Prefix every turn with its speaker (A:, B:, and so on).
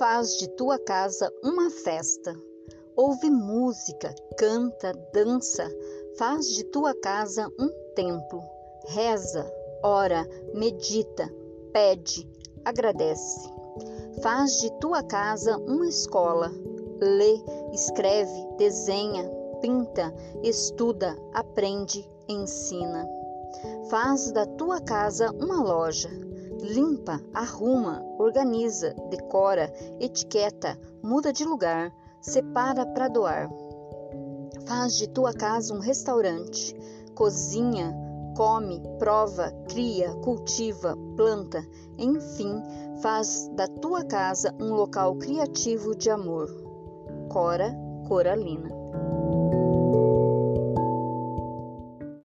A: Faz de tua casa uma festa. Ouve música, canta, dança. Faz de tua casa um templo. Reza, ora, medita, pede, agradece. Faz de tua casa uma escola. Lê, escreve, desenha, pinta, estuda, aprende, ensina. Faz da tua casa uma loja. Limpa, arruma, organiza, decora, etiqueta, muda de lugar, separa para doar. Faz de tua casa um restaurante. Cozinha, come, prova, cria, cultiva, planta, enfim, faz da tua casa um local criativo de amor. Cora Coralina